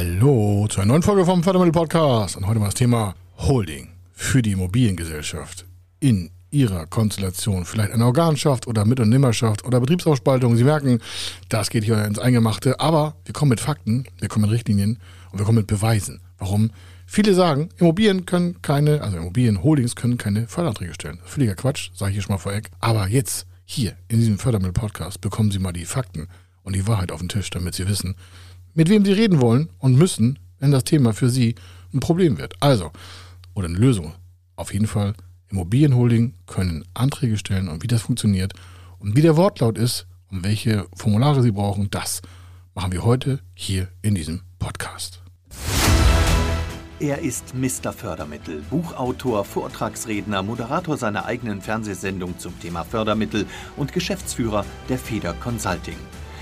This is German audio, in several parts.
Hallo zu einer neuen Folge vom Fördermittel Podcast und heute mal das Thema Holding für die Immobiliengesellschaft in ihrer Konstellation, vielleicht eine Organschaft oder Mit- und Nimmerschaft oder Betriebsausspaltung. Sie merken, das geht hier ins Eingemachte, aber wir kommen mit Fakten, wir kommen mit Richtlinien und wir kommen mit Beweisen. Warum? Viele sagen, Immobilien können keine, also Immobilienholdings können keine Förderanträge stellen. Völliger Quatsch, sage ich hier schon mal vorweg. Aber jetzt, hier, in diesem Fördermittel-Podcast, bekommen Sie mal die Fakten und die Wahrheit auf den Tisch, damit Sie wissen, mit wem Sie reden wollen und müssen, wenn das Thema für Sie ein Problem wird. Also, oder eine Lösung. Auf jeden Fall, Immobilienholding können Anträge stellen und wie das funktioniert und wie der Wortlaut ist und welche Formulare Sie brauchen, das machen wir heute hier in diesem Podcast. Er ist Mr. Fördermittel, Buchautor, Vortragsredner, Moderator seiner eigenen Fernsehsendung zum Thema Fördermittel und Geschäftsführer der Feder Consulting.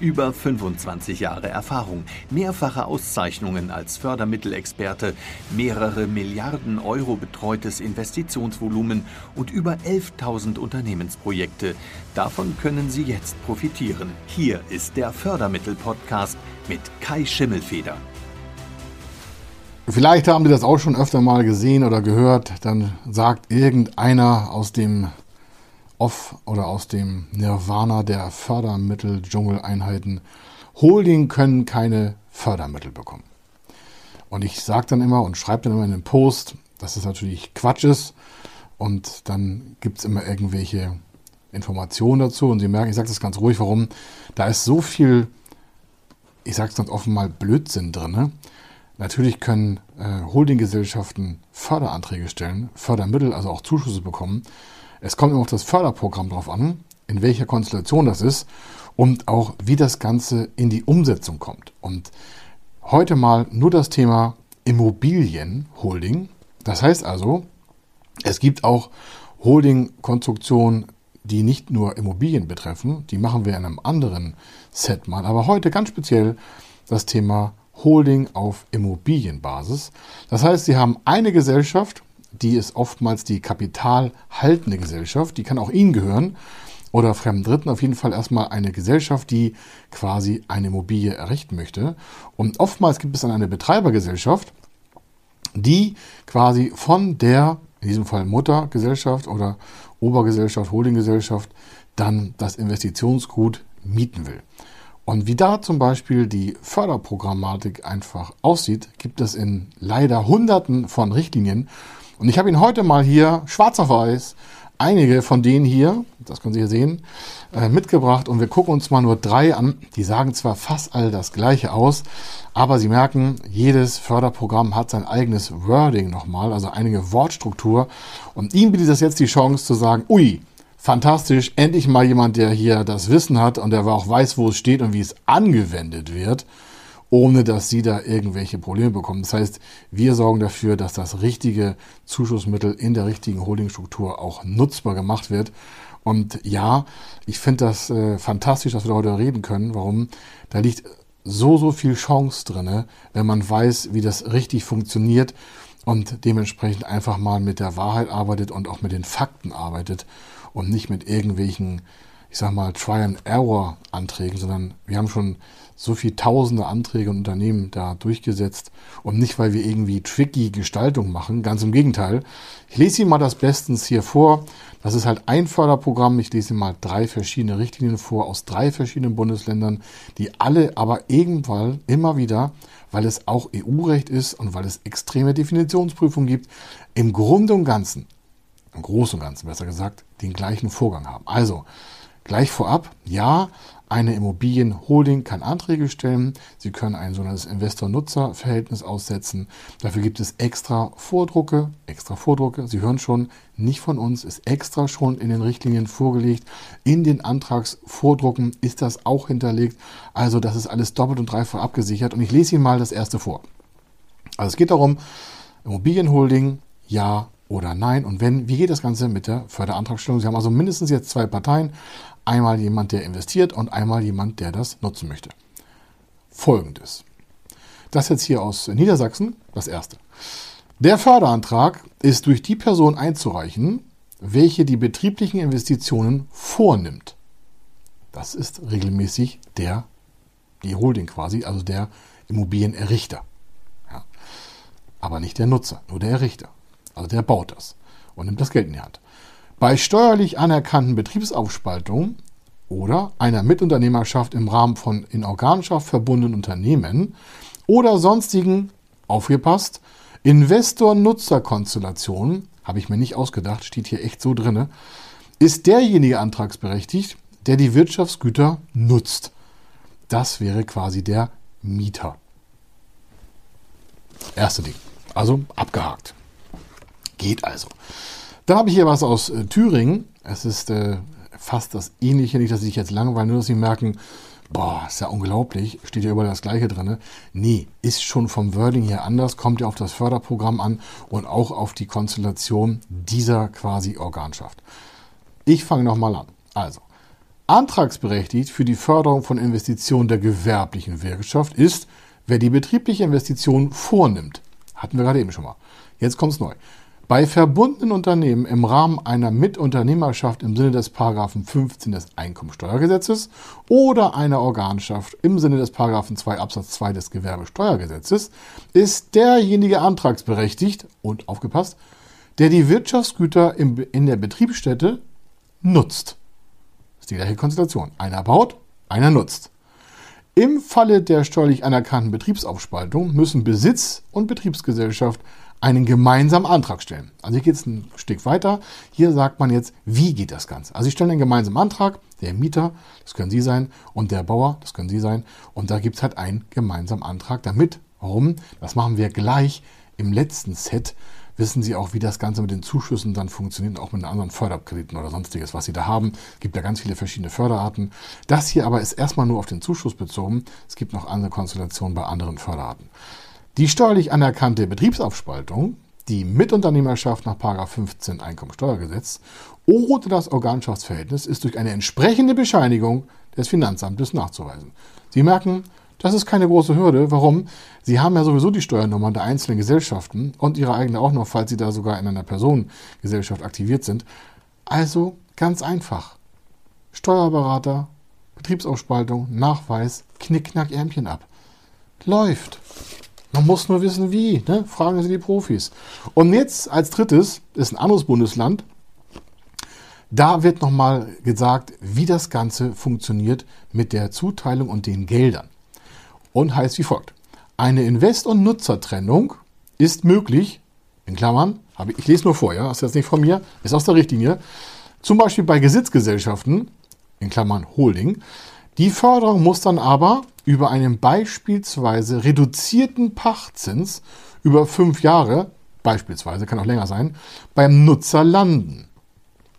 Über 25 Jahre Erfahrung, mehrfache Auszeichnungen als Fördermittelexperte, mehrere Milliarden Euro betreutes Investitionsvolumen und über 11.000 Unternehmensprojekte. Davon können Sie jetzt profitieren. Hier ist der Fördermittel-Podcast mit Kai Schimmelfeder. Vielleicht haben Sie das auch schon öfter mal gesehen oder gehört. Dann sagt irgendeiner aus dem Off oder aus dem Nirvana der Fördermittel-Dschungeleinheiten, Holding können keine Fördermittel bekommen. Und ich sage dann immer und schreibe dann immer in den Post, dass es natürlich Quatsch ist. Und dann gibt es immer irgendwelche Informationen dazu. Und Sie merken, ich sage das ganz ruhig, warum. Da ist so viel, ich sage es ganz offen mal, Blödsinn drin. Ne? Natürlich können äh, Holdinggesellschaften Förderanträge stellen, Fördermittel, also auch Zuschüsse bekommen. Es kommt immer auf das Förderprogramm drauf an, in welcher Konstellation das ist und auch wie das Ganze in die Umsetzung kommt. Und heute mal nur das Thema Immobilienholding. Das heißt also, es gibt auch Holding-Konstruktionen, die nicht nur Immobilien betreffen, die machen wir in einem anderen Set mal, aber heute ganz speziell das Thema Holding auf Immobilienbasis. Das heißt, Sie haben eine Gesellschaft, die ist oftmals die kapitalhaltende Gesellschaft, die kann auch Ihnen gehören oder fremden Dritten auf jeden Fall erstmal eine Gesellschaft, die quasi eine Immobilie errichten möchte. Und oftmals gibt es dann eine Betreibergesellschaft, die quasi von der, in diesem Fall Muttergesellschaft oder Obergesellschaft, Holdinggesellschaft, dann das Investitionsgut mieten will. Und wie da zum Beispiel die Förderprogrammatik einfach aussieht, gibt es in leider Hunderten von Richtlinien. Und ich habe Ihnen heute mal hier schwarz auf weiß einige von denen hier, das können Sie hier sehen, äh, mitgebracht. Und wir gucken uns mal nur drei an. Die sagen zwar fast all das Gleiche aus, aber Sie merken, jedes Förderprogramm hat sein eigenes Wording nochmal, also einige Wortstruktur. Und Ihnen bietet das jetzt die Chance zu sagen, ui, fantastisch, endlich mal jemand, der hier das Wissen hat und der auch weiß, wo es steht und wie es angewendet wird, ohne dass Sie da irgendwelche Probleme bekommen. Das heißt, wir sorgen dafür, dass das richtige Zuschussmittel in der richtigen Holdingstruktur auch nutzbar gemacht wird. Und ja, ich finde das äh, fantastisch, dass wir heute reden können. Warum? Da liegt so, so viel Chance drinne, wenn man weiß, wie das richtig funktioniert und dementsprechend einfach mal mit der Wahrheit arbeitet und auch mit den Fakten arbeitet und nicht mit irgendwelchen, ich sag mal, Try-and-Error-Anträgen, sondern wir haben schon so viele tausende Anträge und Unternehmen da durchgesetzt und nicht, weil wir irgendwie tricky Gestaltung machen, ganz im Gegenteil. Ich lese Ihnen mal das bestens hier vor. Das ist halt ein Förderprogramm. Ich lese Ihnen mal drei verschiedene Richtlinien vor aus drei verschiedenen Bundesländern, die alle aber irgendwann immer wieder, weil es auch EU-Recht ist und weil es extreme Definitionsprüfungen gibt, im Grunde und Ganzen im Großen und Ganzen besser gesagt, den gleichen Vorgang haben. Also, gleich vorab, ja, eine Immobilienholding kann Anträge stellen. Sie können ein sogenanntes Investor-Nutzer-Verhältnis aussetzen. Dafür gibt es extra Vordrucke, extra Vordrucke. Sie hören schon, nicht von uns, ist extra schon in den Richtlinien vorgelegt. In den Antragsvordrucken ist das auch hinterlegt. Also das ist alles doppelt und dreifach abgesichert. Und ich lese Ihnen mal das erste vor. Also es geht darum, Immobilienholding, ja, oder nein? Und wenn, wie geht das Ganze mit der Förderantragstellung? Sie haben also mindestens jetzt zwei Parteien. Einmal jemand, der investiert und einmal jemand, der das nutzen möchte. Folgendes. Das jetzt hier aus Niedersachsen, das erste. Der Förderantrag ist durch die Person einzureichen, welche die betrieblichen Investitionen vornimmt. Das ist regelmäßig der, die Holding quasi, also der Immobilienerrichter. Ja. Aber nicht der Nutzer, nur der Errichter. Also der baut das und nimmt das Geld in die Hand. Bei steuerlich anerkannten Betriebsaufspaltungen oder einer Mitunternehmerschaft im Rahmen von in Organschaft verbundenen Unternehmen oder sonstigen, aufgepasst, Investor-Nutzer-Konstellationen, habe ich mir nicht ausgedacht, steht hier echt so drinne, ist derjenige antragsberechtigt, der die Wirtschaftsgüter nutzt. Das wäre quasi der Mieter. Erste Ding. Also abgehakt. Geht also. Dann habe ich hier was aus äh, Thüringen. Es ist äh, fast das ähnliche, nicht, dass Sie sich jetzt langweilen, nur dass Sie merken, boah, ist ja unglaublich, steht ja überall das gleiche drin. Nee, ist schon vom Wording her anders, kommt ja auf das Förderprogramm an und auch auf die Konstellation dieser quasi Organschaft. Ich fange nochmal an. Also, antragsberechtigt für die Förderung von Investitionen der gewerblichen Wirtschaft ist, wer die betriebliche Investition vornimmt. Hatten wir gerade eben schon mal. Jetzt kommt es neu. Bei verbundenen Unternehmen im Rahmen einer Mitunternehmerschaft im Sinne des Paragraphen 15 des Einkommensteuergesetzes oder einer Organschaft im Sinne des Paragraphen 2 Absatz 2 des Gewerbesteuergesetzes ist derjenige antragsberechtigt und aufgepasst, der die Wirtschaftsgüter in der Betriebsstätte nutzt. Das ist die gleiche Konstellation. Einer baut, einer nutzt. Im Falle der steuerlich anerkannten Betriebsaufspaltung müssen Besitz und Betriebsgesellschaft einen gemeinsamen Antrag stellen. Also hier geht es ein Stück weiter. Hier sagt man jetzt, wie geht das Ganze? Also ich stelle einen gemeinsamen Antrag, der Mieter, das können Sie sein, und der Bauer, das können Sie sein. Und da gibt es halt einen gemeinsamen Antrag damit. Warum? Das machen wir gleich im letzten Set. Wissen Sie auch, wie das Ganze mit den Zuschüssen dann funktioniert, auch mit anderen Förderkrediten oder sonstiges, was Sie da haben. Es gibt ja ganz viele verschiedene Förderarten. Das hier aber ist erstmal nur auf den Zuschuss bezogen. Es gibt noch andere Konstellationen bei anderen Förderarten. Die steuerlich anerkannte Betriebsaufspaltung, die Mitunternehmerschaft nach 15 Einkommensteuergesetz oder das Organschaftsverhältnis ist durch eine entsprechende Bescheinigung des Finanzamtes nachzuweisen. Sie merken, das ist keine große Hürde. Warum? Sie haben ja sowieso die Steuernummern der einzelnen Gesellschaften und Ihre eigene auch noch, falls Sie da sogar in einer Personengesellschaft aktiviert sind. Also ganz einfach. Steuerberater, Betriebsaufspaltung, Nachweis, Knickknack, Ärmchen ab. Läuft. Man muss nur wissen, wie. Ne? Fragen Sie die Profis. Und jetzt als drittes ist ein anderes Bundesland. Da wird nochmal gesagt, wie das Ganze funktioniert mit der Zuteilung und den Geldern. Und heißt wie folgt. Eine Invest- und Nutzertrennung ist möglich, in Klammern, ich, ich lese nur vor, ja, ist jetzt nicht von mir, ist aus der Richtlinie, zum Beispiel bei Gesitzgesellschaften, in Klammern Holding, die Förderung muss dann aber über einen beispielsweise reduzierten Pachtzins über fünf Jahre, beispielsweise kann auch länger sein, beim Nutzer landen.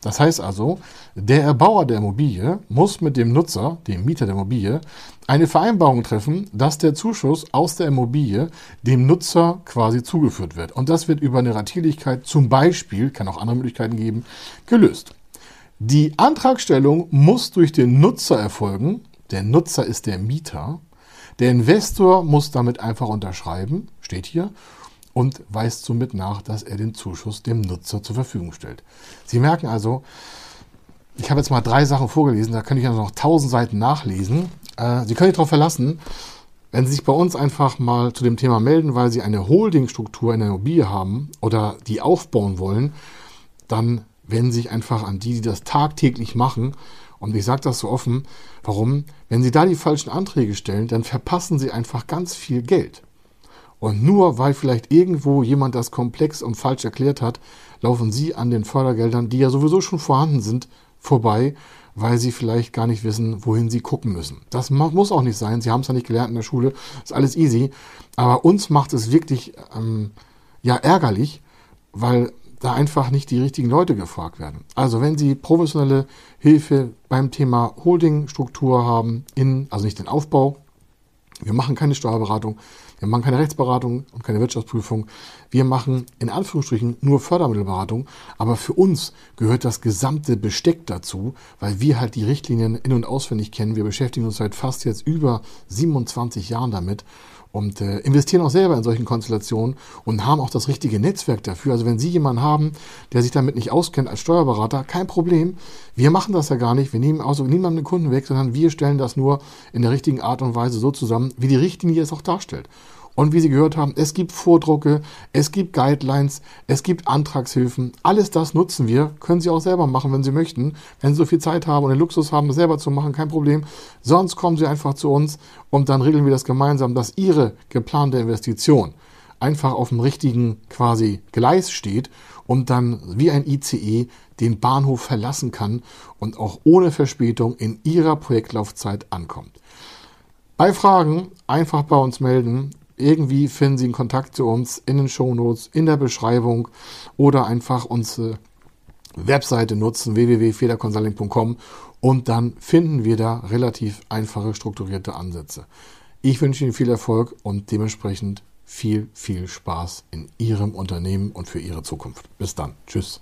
Das heißt also, der Erbauer der Immobilie muss mit dem Nutzer, dem Mieter der Immobilie, eine Vereinbarung treffen, dass der Zuschuss aus der Immobilie dem Nutzer quasi zugeführt wird. Und das wird über eine Ratierlichkeit zum Beispiel, kann auch andere Möglichkeiten geben, gelöst. Die Antragstellung muss durch den Nutzer erfolgen, der Nutzer ist der Mieter. Der Investor muss damit einfach unterschreiben, steht hier, und weist somit nach, dass er den Zuschuss dem Nutzer zur Verfügung stellt. Sie merken also, ich habe jetzt mal drei Sachen vorgelesen, da könnte ich also noch tausend Seiten nachlesen. Äh, Sie können sich darauf verlassen, wenn Sie sich bei uns einfach mal zu dem Thema melden, weil Sie eine Holdingstruktur in der Immobilie haben oder die aufbauen wollen, dann wenden Sie sich einfach an die, die das tagtäglich machen und ich sage das so offen, warum? Wenn Sie da die falschen Anträge stellen, dann verpassen Sie einfach ganz viel Geld. Und nur weil vielleicht irgendwo jemand das komplex und falsch erklärt hat, laufen Sie an den Fördergeldern, die ja sowieso schon vorhanden sind, vorbei, weil Sie vielleicht gar nicht wissen, wohin Sie gucken müssen. Das muss auch nicht sein. Sie haben es ja nicht gelernt in der Schule. Ist alles easy. Aber uns macht es wirklich ähm, ja ärgerlich, weil da einfach nicht die richtigen Leute gefragt werden. Also wenn Sie professionelle Hilfe beim Thema Holdingstruktur haben, in, also nicht den Aufbau, Wir machen keine Steuerberatung, wir machen keine Rechtsberatung und keine Wirtschaftsprüfung. Wir machen in Anführungsstrichen nur Fördermittelberatung, aber für uns gehört das gesamte Besteck dazu, weil wir halt die Richtlinien in- und auswendig kennen. Wir beschäftigen uns seit fast jetzt über 27 Jahren damit und äh, investieren auch selber in solchen Konstellationen und haben auch das richtige Netzwerk dafür. Also wenn Sie jemanden haben, der sich damit nicht auskennt als Steuerberater, kein Problem. Wir machen das ja gar nicht. Wir nehmen also niemanden den Kunden weg, sondern wir stellen das nur in der richtigen Art und Weise so zusammen, wie die Richtlinie es auch darstellt. Und wie Sie gehört haben, es gibt Vordrucke, es gibt Guidelines, es gibt Antragshilfen. Alles das nutzen wir. Können Sie auch selber machen, wenn Sie möchten. Wenn Sie so viel Zeit haben und den Luxus haben, selber zu machen, kein Problem. Sonst kommen Sie einfach zu uns und dann regeln wir das gemeinsam, dass Ihre geplante Investition einfach auf dem richtigen quasi Gleis steht und dann wie ein ICE den Bahnhof verlassen kann und auch ohne Verspätung in Ihrer Projektlaufzeit ankommt. Bei Fragen einfach bei uns melden. Irgendwie finden Sie einen Kontakt zu uns in den Shownotes, in der Beschreibung oder einfach unsere Webseite nutzen, www.federconsulting.com und dann finden wir da relativ einfache, strukturierte Ansätze. Ich wünsche Ihnen viel Erfolg und dementsprechend viel, viel Spaß in Ihrem Unternehmen und für Ihre Zukunft. Bis dann. Tschüss.